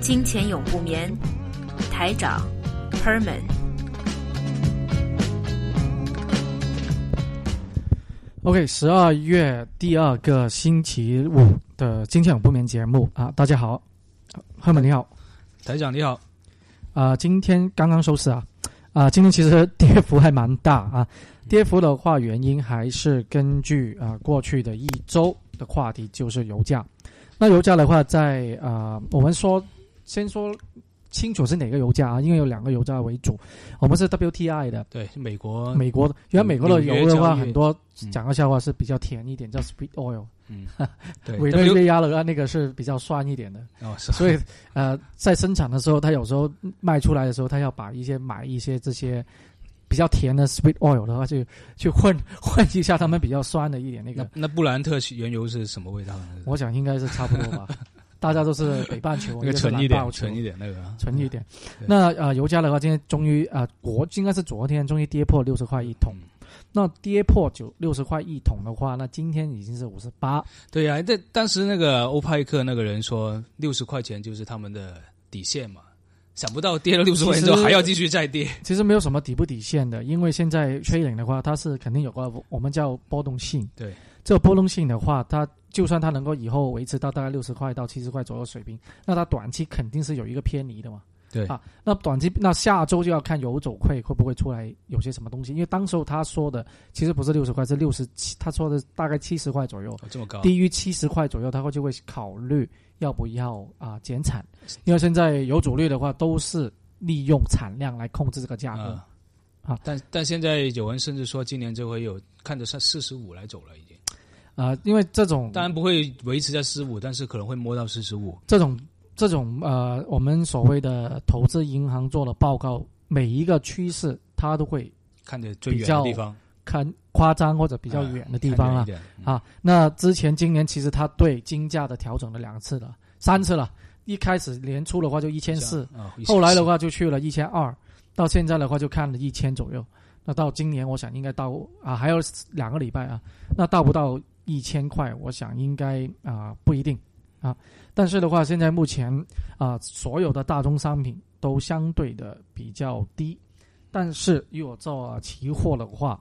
金钱永不眠，台长 Herman。OK，十二月第二个星期五的金钱永不眠节目。啊，大家好，Herman 你好，台长你好，啊，今天刚刚收市啊，啊，今天其实跌幅还蛮大啊，跌幅的话原因还是根据啊过去的一周的话题就是油价，那油价的话在啊我们说。先说清楚是哪个油价啊？因为有两个油价为主，我们是 WTI 的，对，美国美国的，因为美国的油的话，很多讲个笑话是比较甜一点，叫 sweet oil，嗯，对，委内瑞拉的话那个是比较酸一点的，哦，所以呃，在生产的时候，它有时候卖出来的时候，它要把一些买一些这些比较甜的 sweet oil 的话，就去混 混一下他们比较酸的一点那个。那布兰特原油是什么味道呢？我想应该是差不多吧。大家都是北半球，那个纯一点，纯一点那个，纯一点。那呃，油价的话，今天终于啊，国应该是昨天终于跌破六十块一桶。那跌破九六十块一桶的话，那今天已经是五十八。对呀，这当时那个欧派克那个人说六十块钱就是他们的底线嘛，想不到跌了六十块钱之后还要继续再跌。其实没有什么底不底线的，因为现在吹冷的话，它是肯定有个我们叫波动性。对，这个波动性的话，它。就算它能够以后维持到大概六十块到七十块左右水平，那它短期肯定是有一个偏离的嘛。对。啊，那短期那下周就要看油走会会不会出来有些什么东西，因为当时候他说的其实不是六十块，是六十七，他说的大概七十块左右，这么高，低于七十块左右，他会就会考虑要不要啊减产，因为现在油主力的话都是利用产量来控制这个价格。啊，但但现在有人甚至说今年就会有看着上四十五来走了已经。啊，因为这种当然不会维持在十五，但是可能会摸到四十五。这种这种呃，我们所谓的投资银行做的报告，每一个趋势它都会看的最远的地方，看夸张或者比较远的地方啊。啊，那之前今年其实它对金价的调整了两次了，三次了。一开始年初的话就一千四，后来的话就去了一千二，到现在的话就看了一千左右。那到今年我想应该到啊，还有两个礼拜啊，那到不到？一千块，我想应该啊不一定啊，但是的话，现在目前啊所有的大宗商品都相对的比较低，但是如果做期货的话，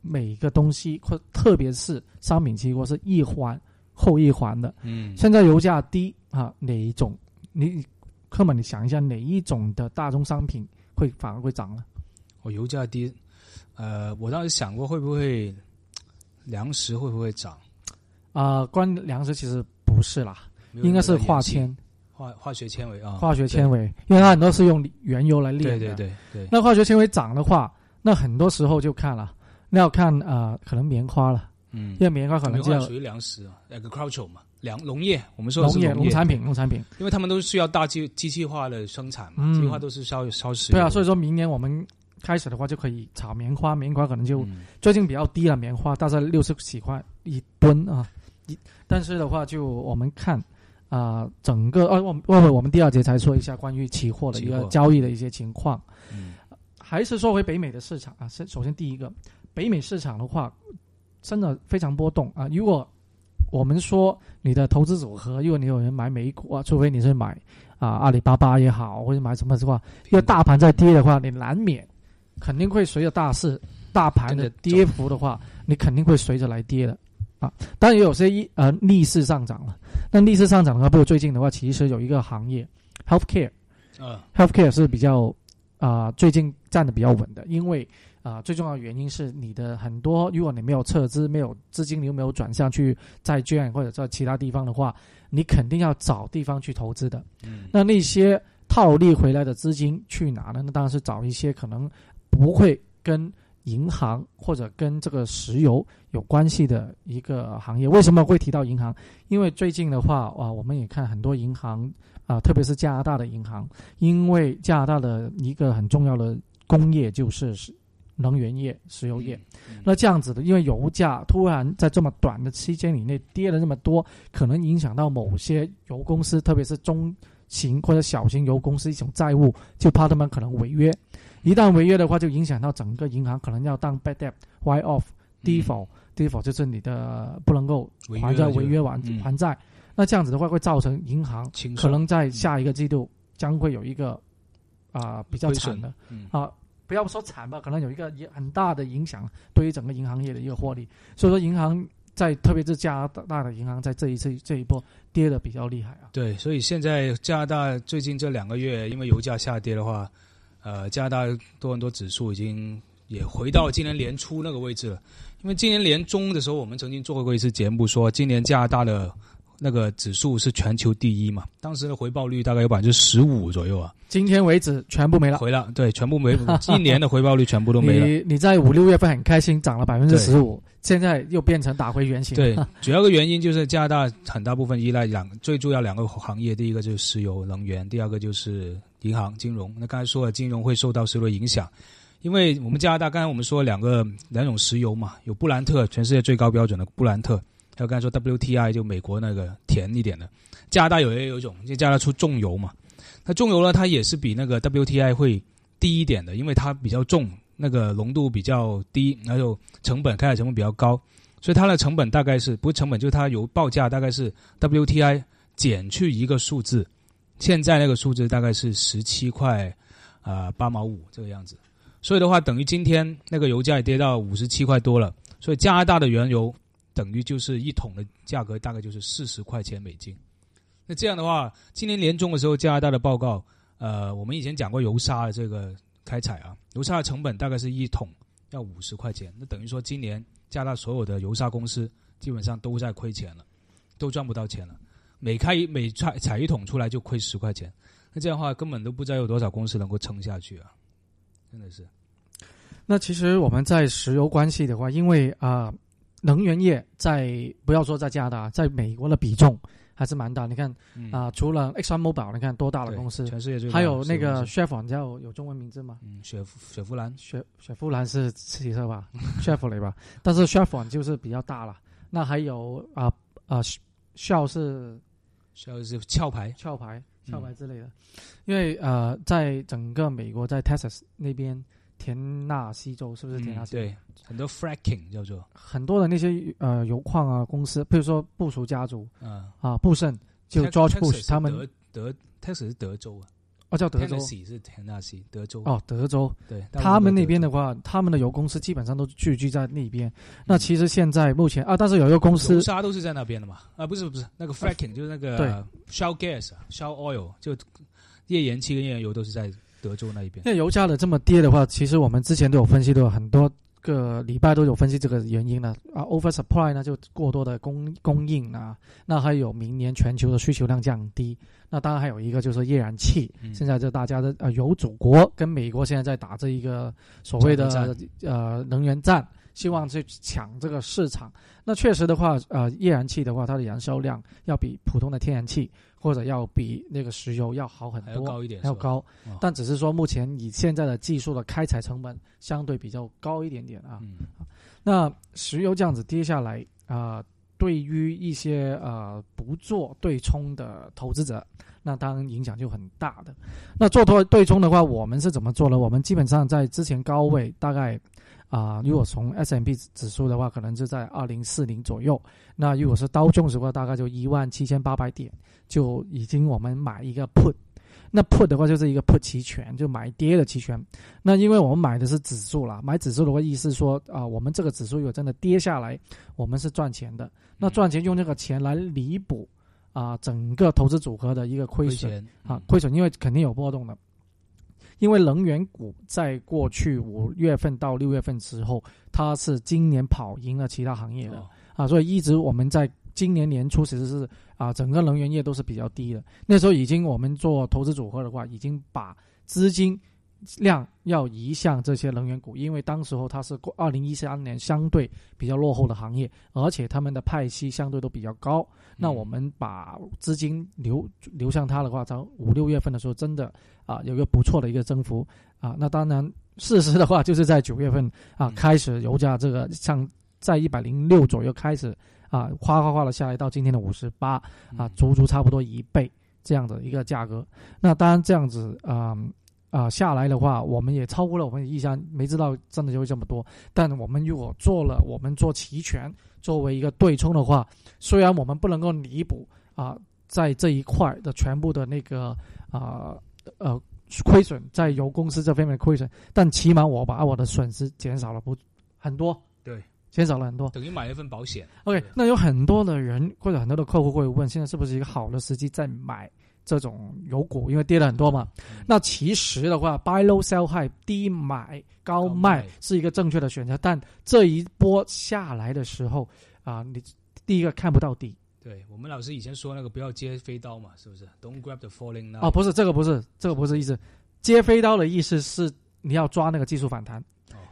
每个东西或特别是商品期货是一环后一环的。嗯，现在油价低啊，哪一种？你哥们，你想一下，哪一种的大宗商品会反而会涨呢？我油价低，呃，我当时想过会不会。粮食会不会涨？啊，关粮食其实不是啦，应该是化纤、化化学纤维啊，化学纤维，因为它很多是用原油来炼的。对对对对。那化学纤维涨的话，那很多时候就看了，那要看啊，可能棉花了。嗯。因为棉花可能就属于粮食啊，agriculture 嘛，粮农业，我们说农业农产品，农产品，因为他们都需要大机机器化的生产嘛，机器化都是烧烧食。对啊，所以说明年我们。开始的话就可以炒棉花，棉花可能就最近比较低了，棉花大概六十几块一吨啊。一但是的话，就我们看啊，整个呃，我问问我们第二节才说一下关于期货的一个交易的一些情况。嗯，还是说回北美的市场啊。首首先第一个，北美市场的话，真的非常波动啊。如果我们说你的投资组合，如果你有人买美股啊，除非你是买啊阿里巴巴也好，或者买什么的话，因为大盘在跌的话，你难免。肯定会随着大势、大盘的跌幅的话，你肯定会随着来跌的，啊，当然也有些一呃逆势上涨了。那逆势上涨的话，不如最近的话，其实有一个行业，healthcare，啊，healthcare 是比较啊最近站的比较稳的，因为啊最重要的原因是你的很多，如果你没有撤资、没有资金，你又没有转向去债券或者在其他地方的话，你肯定要找地方去投资的。嗯，那那些套利回来的资金去哪呢？那当然是找一些可能。不会跟银行或者跟这个石油有关系的一个行业。为什么会提到银行？因为最近的话啊，我们也看很多银行啊，特别是加拿大的银行，因为加拿大的一个很重要的工业就是能源业、石油业。那这样子的，因为油价突然在这么短的期间以内跌了那么多，可能影响到某些油公司，特别是中型或者小型油公司一种债务，就怕他们可能违约。一旦违约的话，就影响到整个银行，可能要当 bad debt write off default default 就是你的不能够还债违约完还债。那这样子的话，会造成银行可能在下一个季度将会有一个啊比较惨的啊，不要说惨吧，可能有一个也很大的影响对于整个银行业的一个获利。所以说，银行在特别是加拿大的银行在这一次这一波跌的比较厉害啊。对，所以现在加拿大最近这两个月，因为油价下跌的话。呃，加拿大多伦多指数已经也回到今年年初那个位置了，因为今年年中的时候，我们曾经做过一次节目，说今年加拿大的那个指数是全球第一嘛，当时的回报率大概有百分之十五左右啊。今天为止全部没了，回了，对，全部没，一年的回报率全部都没了。你你在五六月份很开心，涨了百分之十五，现在又变成打回原形。对，主要的原因就是加拿大很大部分依赖两最重要两个行业，第一个就是石油能源，第二个就是。银行金融，那刚才说了，金融会受到石油的影响，因为我们加拿大刚才我们说两个两种石油嘛，有布兰特，全世界最高标准的布兰特，还有刚才说 WTI 就美国那个甜一点的，加拿大有也有一种，就加拿大出重油嘛，那重油呢，它也是比那个 WTI 会低一点的，因为它比较重，那个浓度比较低，然后成本开采成本比较高，所以它的成本大概是不是成本，就是它油报价大概是 WTI 减去一个数字。现在那个数字大概是十七块，啊八毛五这个样子，所以的话等于今天那个油价也跌到五十七块多了，所以加拿大的原油等于就是一桶的价格大概就是四十块钱美金。那这样的话，今年年中的时候加拿大的报告，呃，我们以前讲过油砂的这个开采啊，油砂的成本大概是一桶要五十块钱，那等于说今年加拿大所有的油砂公司基本上都在亏钱了，都赚不到钱了。每开一每采采一桶出来就亏十块钱，那这样的话根本都不知道有多少公司能够撑下去啊！真的是。那其实我们在石油关系的话，因为啊，能源业在不要说在加拿大，在美国的比重还是蛮大。你看啊，除了 Exxon Mobil，你看多大的公司，全世界最还有那个 Chevron，叫有中文名字吗？嗯，雪雪佛兰，雪雪佛兰是汽车吧？Chevron 吧？但是 Chevron 就是比较大了。那还有啊啊，Shell 是。需要是壳牌、壳牌、壳牌之类的，因为呃，在整个美国，在 Texas 那边，田纳西州是不是田纳西？对，很多 fracking 叫做很多的那些呃油矿啊公司，比如说布什家族，嗯啊布什就 George Bush 他们德德 Texas 是德州啊。哦，叫德州，是田纳西，德州。哦，德州，对，他们那边的话，他们的油公司基本上都聚居在那边。那其实现在目前啊，但是有一个公司，油砂都是在那边的嘛？啊，不是不是，那个 fracking 就是那个对 shale gas，shale oil 就页岩气跟页岩油都是在德州那一边。那油价的这么跌的话，其实我们之前都有分析，都有很多。个礼拜都有分析这个原因呢啊，over supply 呢就过多的供供应啊，那还有明年全球的需求量降低，那当然还有一个就是页岩气，现在就大家的呃油祖国跟美国现在在打这一个所谓的呃能源战。希望去抢这个市场，那确实的话，呃，液燃气的话，它的燃烧量要比普通的天然气或者要比那个石油要好很多，还要高一点，还要高。但只是说，目前以现在的技术的开采成本相对比较高一点点啊。那石油这样子跌下来啊，对于一些呃不做对冲的投资者，那当然影响就很大的。那做多对冲的话，我们是怎么做呢？我们基本上在之前高位大概。啊，如果从 S M P 指数的话，可能就在二零四零左右。那如果是刀重的话，大概就一万七千八百点，就已经我们买一个 put。那 put 的话就是一个 put 期权，就买跌的期权。那因为我们买的是指数啦，买指数的话，意思说啊，我们这个指数如果真的跌下来，我们是赚钱的。那赚钱用这个钱来弥补啊，整个投资组合的一个亏损啊，亏损，因为肯定有波动的。因为能源股在过去五月份到六月份之后，它是今年跑赢了其他行业的啊，所以一直我们在今年年初其实是啊，整个能源业都是比较低的。那时候已经我们做投资组合的话，已经把资金量要移向这些能源股，因为当时候它是二零一三年相对比较落后的行业，而且他们的派息相对都比较高。那我们把资金流流向它的话，从五六月份的时候，真的啊有一个不错的一个增幅啊。那当然，事实的话就是在九月份啊开始油价这个像在一百零六左右开始啊哗哗哗的下来，到今天的五十八啊，足足差不多一倍这样的一个价格。那当然这样子啊。啊，下来的话，我们也超过了我们的意向，没知道真的就会这么多。但我们如果做了，我们做期权作为一个对冲的话，虽然我们不能够弥补啊，在这一块的全部的那个啊呃亏损，在油公司这方面的亏损，但起码我把我的损失减少了不很多，对，减少了很多，等于买了一份保险。OK，那有很多的人或者很多的客户会问，现在是不是一个好的时机在买？这种油股，因为跌了很多嘛，那其实的话，buy low sell high，低买高卖是一个正确的选择。但这一波下来的时候啊，你第一个看不到底。对我们老师以前说那个不要接飞刀嘛，是不是？Don't grab the falling。哦，不是这个，不是这个，不是意思。接飞刀的意思是你要抓那个技术反弹。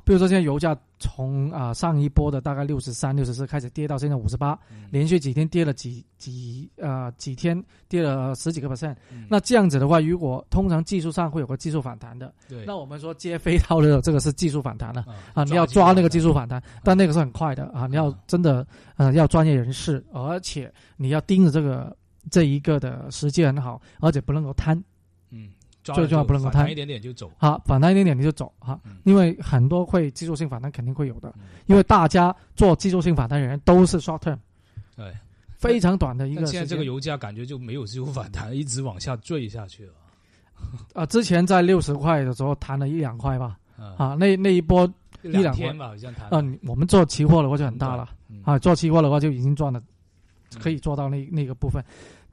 比如说，现在油价从啊上一波的大概六十三、六十四开始跌到现在五十八，连续几天跌了几几呃几天跌了十几个 percent。那这样子的话，如果通常技术上会有个技术反弹的，那我们说接飞刀的这个是技术反弹了啊，你要抓那个技术反弹，但那个是很快的啊，你要真的呃要专业人士，而且你要盯着这个这一个的时机很好，而且不能够贪。最重要不能够贪。一点点就走，好反弹一点点你就走哈，因为很多会技术性反弹肯定会有的，因为大家做技术性反弹的人都是 short term，对，非常短的一个。现在这个油价感觉就没有技术反弹，一直往下坠下去了。啊，之前在六十块的时候弹了一两块吧，啊，那那一波一两天吧，好像弹。嗯，我们做期货的话就很大了，啊，做期货的话就已经赚了，可以做到那那个部分。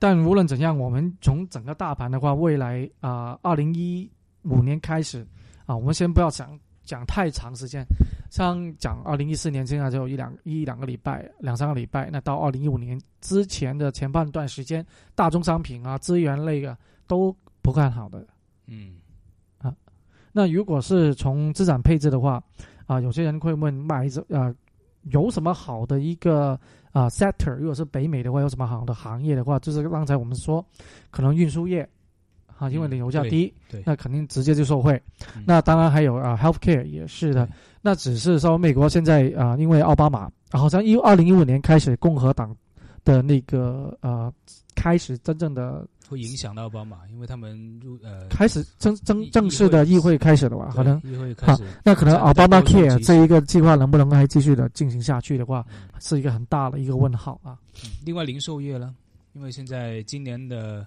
但无论怎样，我们从整个大盘的话，未来啊，二零一五年开始啊，我们先不要讲讲太长时间，像讲二零一四年，现在就一两一两个礼拜、两三个礼拜，那到二零一五年之前的前半段时间，大宗商品啊、资源类啊都不看好的。嗯，啊，那如果是从资产配置的话，啊，有些人会问买这啊，有什么好的一个？啊，sector 如果是北美的话，有什么好的行业的话，就是刚才我们说，可能运输业，啊，因为你油价低，对，那肯定直接就受惠。那当然还有啊，healthcare 也是的。那只是说美国现在啊，因为奥巴马，好像一二零一五年开始共和党的那个呃，开始真正的。会影响到奥巴马，因为他们入呃开始正正正式的议会开始了吧？可能议会开始，那可能奥巴马 care 这一个计划能不能还继续的进行下去的话，是一个很大的一个问号啊。另外零售业呢，因为现在今年的，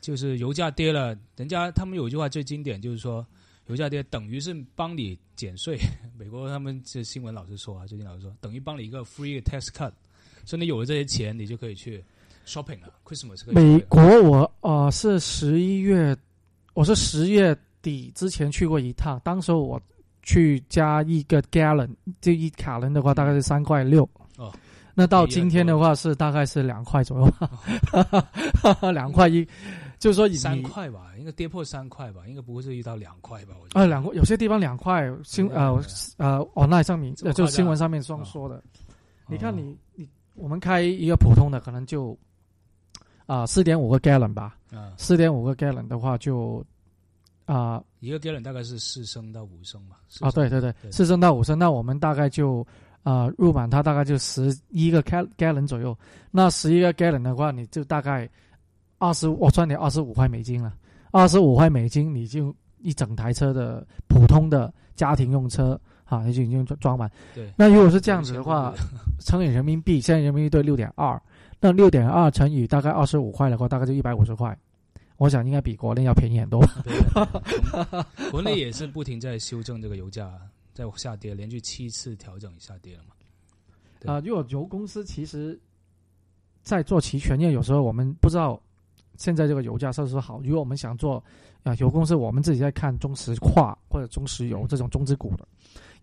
就是油价跌了，人家他们有一句话最经典，就是说油价跌等于是帮你减税。美国他们这新闻老是说啊，最近老是说等于帮你一个 free tax cut，所以你有了这些钱，你就可以去。Shopping 啊，Christmas。美国我呃是十一月，我是十月底之前去过一趟，当时我去加一个 gallon，就一卡仑的话大概是三块六。哦。那到今天的话是大概是两块左右，两块一，就是说三块吧，应该跌破三块吧，应该不会是遇到两块吧？我觉得啊，两块，有些地方两块，新呃呃 online 上面就新闻上面双说的。你看你你我们开一个普通的可能就。啊，四点五个 gallon 吧。啊，四点五个 gallon 的话，就啊，一个 gallon 大概是四升到五升嘛。啊，对对对，四升到五升，那我们大概就啊，入满它大概就十一个 gallon 左右。那十一个 gallon 的话，你就大概二十，我算你二十五块美金了。二十五块美金，你就一整台车的普通的家庭用车啊，你就已经装满。对。那如果是这样子的话，乘以人民币，现在人民币兑六点二。那六点二乘以大概二十五块的话，大概就一百五十块。我想应该比国内要便宜很多。国内也是不停在修正这个油价，在下跌，连续七次调整下跌了嘛。啊，如果油公司其实，在做期权，因为有时候我们不知道现在这个油价是不是好。如果我们想做啊油公司，我们自己在看中石化或者中石油这种中资股的。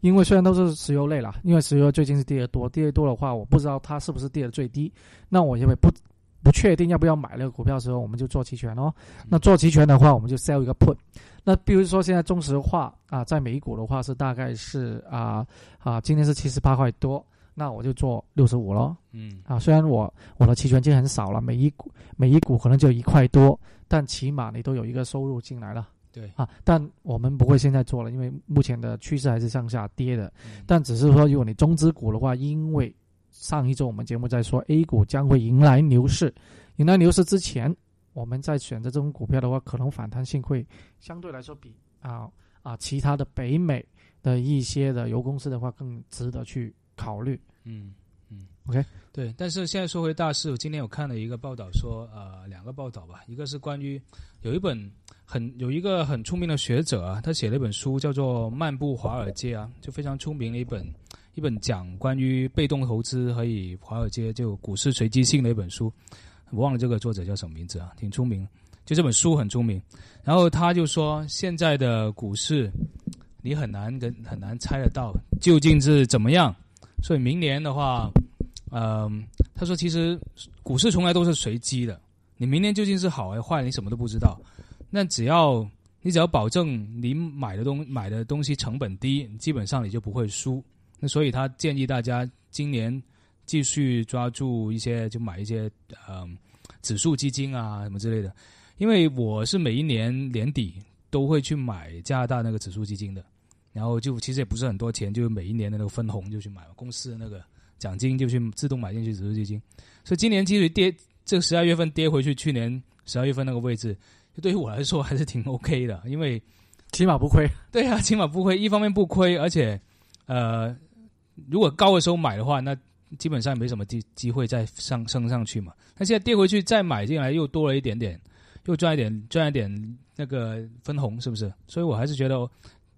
因为虽然都是石油类啦，因为石油最近是跌得多，跌得多的话，我不知道它是不是跌的最低。那我因为不不确定要不要买那个股票的时候，我们就做期权哦。那做期权的话，我们就 sell 一个 put。那比如说现在中石化啊，在美股的话是大概是啊啊，今天是七十八块多，那我就做六十五咯。嗯啊，虽然我我的期权金很少了，每一股每一股可能就一块多，但起码你都有一个收入进来了。对啊，但我们不会现在做了，因为目前的趋势还是向下跌的。但只是说，如果你中资股的话，因为上一周我们节目在说 A 股将会迎来牛市，迎来牛市之前，我们在选择这种股票的话，可能反弹性会相对来说比啊啊其他的北美的一些的油公司的话更值得去考虑。嗯。嗯，OK，对，但是现在说回大事，我今天有看了一个报道，说呃两个报道吧，一个是关于有一本很有一个很出名的学者啊，他写了一本书叫做《漫步华尔街》啊，就非常出名的一本一本讲关于被动投资和以华尔街就股市随机性的一本书，我忘了这个作者叫什么名字啊，挺出名，就这本书很出名，然后他就说现在的股市你很难跟很难猜得到究竟是怎么样，所以明年的话。嗯，他说：“其实股市从来都是随机的，你明年究竟是好还是坏，你什么都不知道。那只要你只要保证你买的东买的东西成本低，基本上你就不会输。那所以他建议大家今年继续抓住一些，就买一些嗯。指数基金啊什么之类的。因为我是每一年年底都会去买加拿大那个指数基金的，然后就其实也不是很多钱，就每一年的那个分红就去买公司的那个。”奖金就去自动买进去指数基金，所以今年其实跌，这十二月份跌回去去年十二月份那个位置，就对于我来说还是挺 OK 的，因为起码不亏。对啊，起码不亏，一方面不亏，而且呃，如果高的时候买的话，那基本上没什么机机会再上升上去嘛。那现在跌回去再买进来又多了一点点，又赚一点赚一点那个分红，是不是？所以我还是觉得。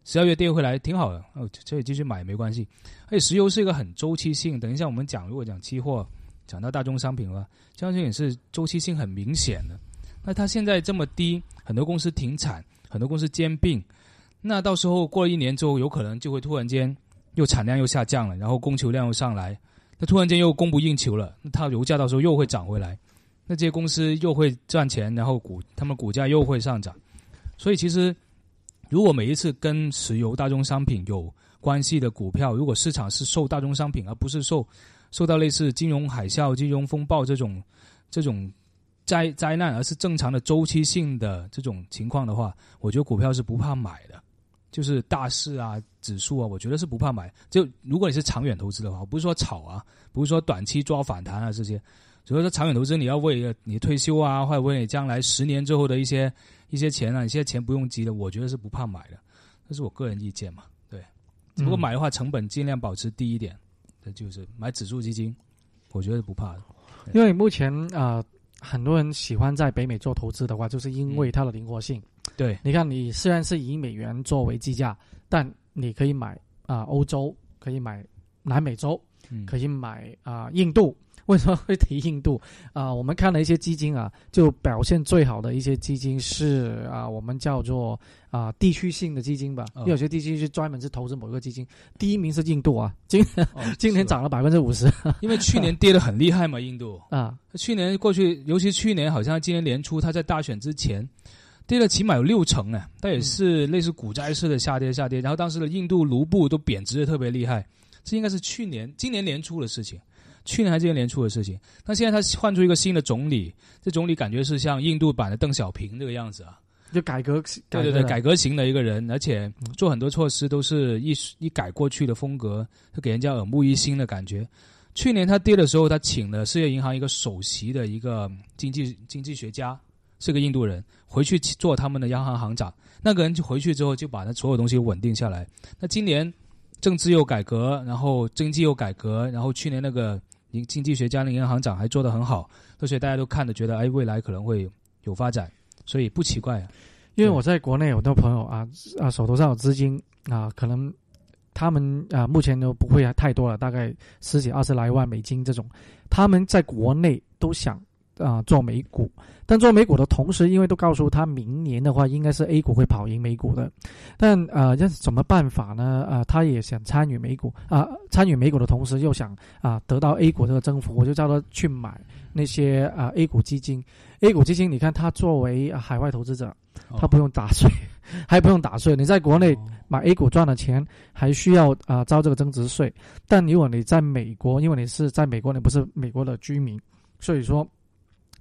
十二月跌回来挺好的，哦，可以继续买没关系。而且石油是一个很周期性，等一下我们讲，如果讲期货，讲到大宗商品了，相信也是周期性很明显的。那它现在这么低，很多公司停产，很多公司兼并，那到时候过了一年之后，有可能就会突然间又产量又下降了，然后供求量又上来，那突然间又供不应求了，那它油价到时候又会涨回来，那这些公司又会赚钱，然后股他们股价又会上涨，所以其实。如果每一次跟石油、大宗商品有关系的股票，如果市场是受大宗商品，而不是受受到类似金融海啸、金融风暴这种这种灾灾难，而是正常的周期性的这种情况的话，我觉得股票是不怕买的。就是大势啊、指数啊，我觉得是不怕买。就如果你是长远投资的话，不是说炒啊，不是说短期抓反弹啊这些。所以说长远投资，你要为你退休啊，或者为你将来十年之后的一些。一些钱啊，你现在钱不用急的，我觉得是不怕买的，这是我个人意见嘛。对，如果买的话，成本尽量保持低一点，这就是买指数基金，我觉得不怕的。因为目前啊，很多人喜欢在北美做投资的话，就是因为它的灵活性。对，你看，你虽然是以美元作为计价，但你可以买啊欧洲，可以买南美洲，可以买啊印度。为什么会提印度啊？我们看了一些基金啊，就表现最好的一些基金是啊，我们叫做啊地区性的基金吧。有些地区是专门是投资某一个基金，第一名是印度啊，今 今年涨了百分之五十，因为去年跌得很厉害嘛，印度啊，去年过去，尤其去年好像今年年初，他在大选之前跌了起码有六成呢，但也是类似股灾式的下跌下跌，然后当时的印度卢布都贬值的特别厉害，这应该是去年今年年初的事情。去年还是今年年初的事情，那现在他换出一个新的总理，这总理感觉是像印度版的邓小平这个样子啊，就改革，对对对，改革型的一个人，而且做很多措施都是一一改过去的风格，就给人家耳目一新的感觉。去年他跌的时候，他请了世界银行一个首席的一个经济经济学家，是个印度人，回去做他们的央行行长。那个人就回去之后，就把那所有东西稳定下来。那今年政治又改革，然后经济又改革，然后去年那个。经济学家、银行长还做得很好，所以大家都看着觉得，哎，未来可能会有发展，所以不奇怪。啊因为我在国内有的朋友啊啊，手头上有资金啊，可能他们啊目前都不会太多了，大概十几、二十来万美金这种，他们在国内都想啊做美股，但做美股的同时，因为都告诉他明年的话，应该是 A 股会跑赢美股的，但呃，要什么办法呢？啊，他也想参与美股啊，参与美股的同时又想啊得到 A 股这个增幅，我就叫他去买那些啊 A 股基金。A 股基金，你看他作为海外投资者，他不用打税，还不用打税。你在国内买 A 股赚的钱，还需要啊交这个增值税，但如果你在美国，因为你是在美国，你不是美国的居民。所以说，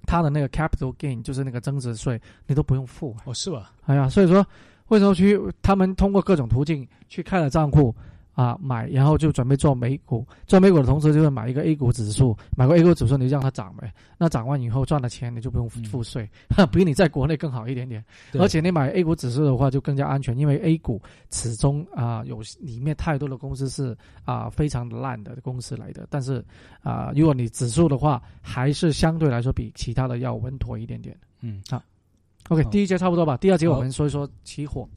他的那个 capital gain 就是那个增值税，你都不用付哦，是吧？哎呀，所以说，为什么去他们通过各种途径去开了账户？啊，买然后就准备做美股，做美股的同时就是买一个 A 股指数，买个 A 股指数你就让它涨呗。那涨完以后赚的钱你就不用付税，比你在国内更好一点点。而且你买 A 股指数的话就更加安全，因为 A 股始终啊有里面太多的公司是啊非常烂的公司来的。但是啊，如果你指数的话，还是相对来说比其他的要稳妥一点点。嗯，好，OK，第一节差不多吧。第二节我们说一说期货。